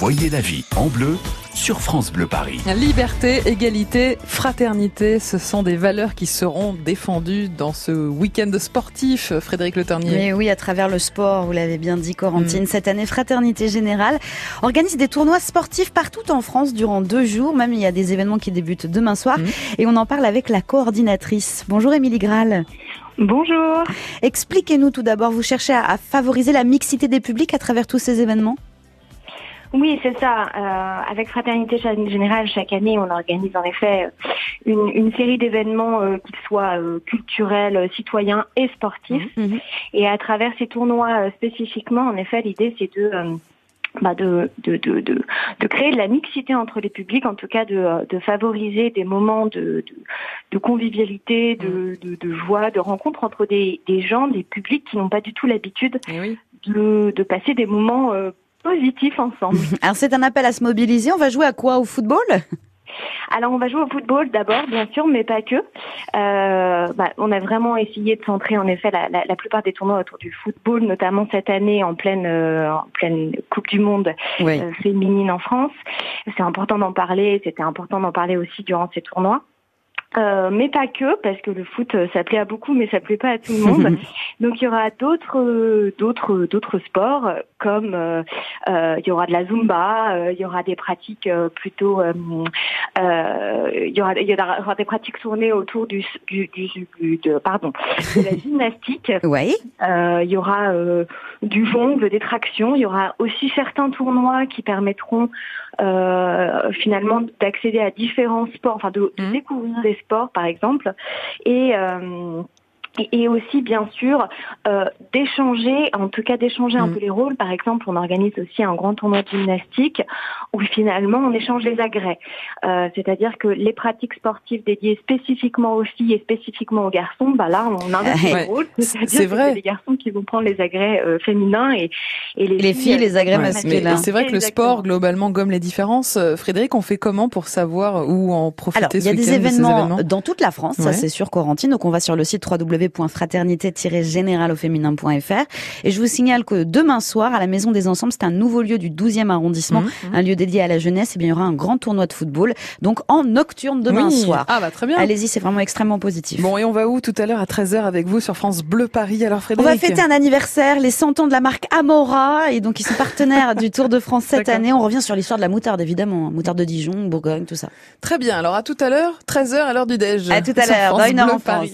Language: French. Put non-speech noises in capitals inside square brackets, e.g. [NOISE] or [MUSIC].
Voyez la vie en bleu sur France Bleu Paris. Liberté, égalité, fraternité, ce sont des valeurs qui seront défendues dans ce week-end sportif, Frédéric Le Ternier. Mais oui, à travers le sport, vous l'avez bien dit, Corentine. Mm. Cette année, Fraternité Générale organise des tournois sportifs partout en France durant deux jours. Même il y a des événements qui débutent demain soir. Mm. Et on en parle avec la coordinatrice. Bonjour Émilie Graal. Bonjour. Expliquez-nous tout d'abord, vous cherchez à favoriser la mixité des publics à travers tous ces événements? Oui, c'est ça. Euh, avec Fraternité Générale, chaque année, on organise en effet une, une série d'événements, euh, qu'ils soient euh, culturels, citoyens et sportifs. Mhm. Mhm. Et à travers ces tournois euh, spécifiquement, en effet, l'idée c'est de bah de, de, de, de, de créer de la mixité entre les publics, en tout cas de, de favoriser des moments de, de, convivialité, de, de, de, joie, de rencontre entre des, des gens, des publics qui n'ont pas du tout l'habitude eh de, de passer des moments positif ensemble. [LAUGHS] Alors c'est un appel à se mobiliser. On va jouer à quoi? Au football? Alors on va jouer au football d'abord, bien sûr, mais pas que. Euh, bah, on a vraiment essayé de centrer en effet la, la, la, plupart des tournois autour du football, notamment cette année en pleine euh, en pleine Coupe du Monde euh, féminine en France. C'est important d'en parler. C'était important d'en parler aussi durant ces tournois. Euh, mais pas que, parce que le foot, euh, ça plaît à beaucoup, mais ça plaît pas à tout le monde. [LAUGHS] Donc il y aura d'autres, d'autres, d'autres sports, comme euh, il y aura de la zumba, il y aura des pratiques plutôt, il y aura, il y aura des pratiques tournées autour du, du, du, de, pardon, de la [LAUGHS] gymnastique. Oui. il y aura du jongle, des tractions. Il y aura aussi certains tournois qui permettront finalement d'accéder à différents sports, enfin de, de mmh. découvrir des sport, par exemple. Et euh, et aussi bien sûr euh, d'échanger, en tout cas d'échanger un mm. peu les rôles. Par exemple, on organise aussi un grand tournoi de gymnastique où finalement on échange les agrès. Euh, C'est-à-dire que les pratiques sportives dédiées spécifiquement aux filles et spécifiquement aux garçons, bah là on inverse les rôles. C'est vrai. C'est les garçons qui vont prendre les agrès euh, féminins et, et les, filles, les agrès masculins. C'est vrai que le sport globalement gomme les différences. Frédéric, on fait comment pour savoir où en profiter Alors, il y a des événements, dans toute la France, ça c'est sûr, Corentine. Donc on va sur le site www www.fraternité-général Et je vous signale que demain soir, à la Maison des Ensembles, c'est un nouveau lieu du 12e arrondissement, mmh. un lieu dédié à la jeunesse. Et bien, il y aura un grand tournoi de football, donc en nocturne demain soir. Ah bah très bien. Allez-y, c'est vraiment extrêmement positif. Bon, et on va où tout à l'heure à 13h avec vous sur France Bleu Paris? Alors Frédéric? On va fêter un anniversaire, les 100 ans de la marque Amora, et donc ils sont partenaires du Tour de France cette année. On revient sur l'histoire de la moutarde, évidemment, moutarde de Dijon, Bourgogne, tout ça. Très bien. Alors à tout à l'heure, 13h à l'heure du déj. À tout à l'heure, dans une heure en France.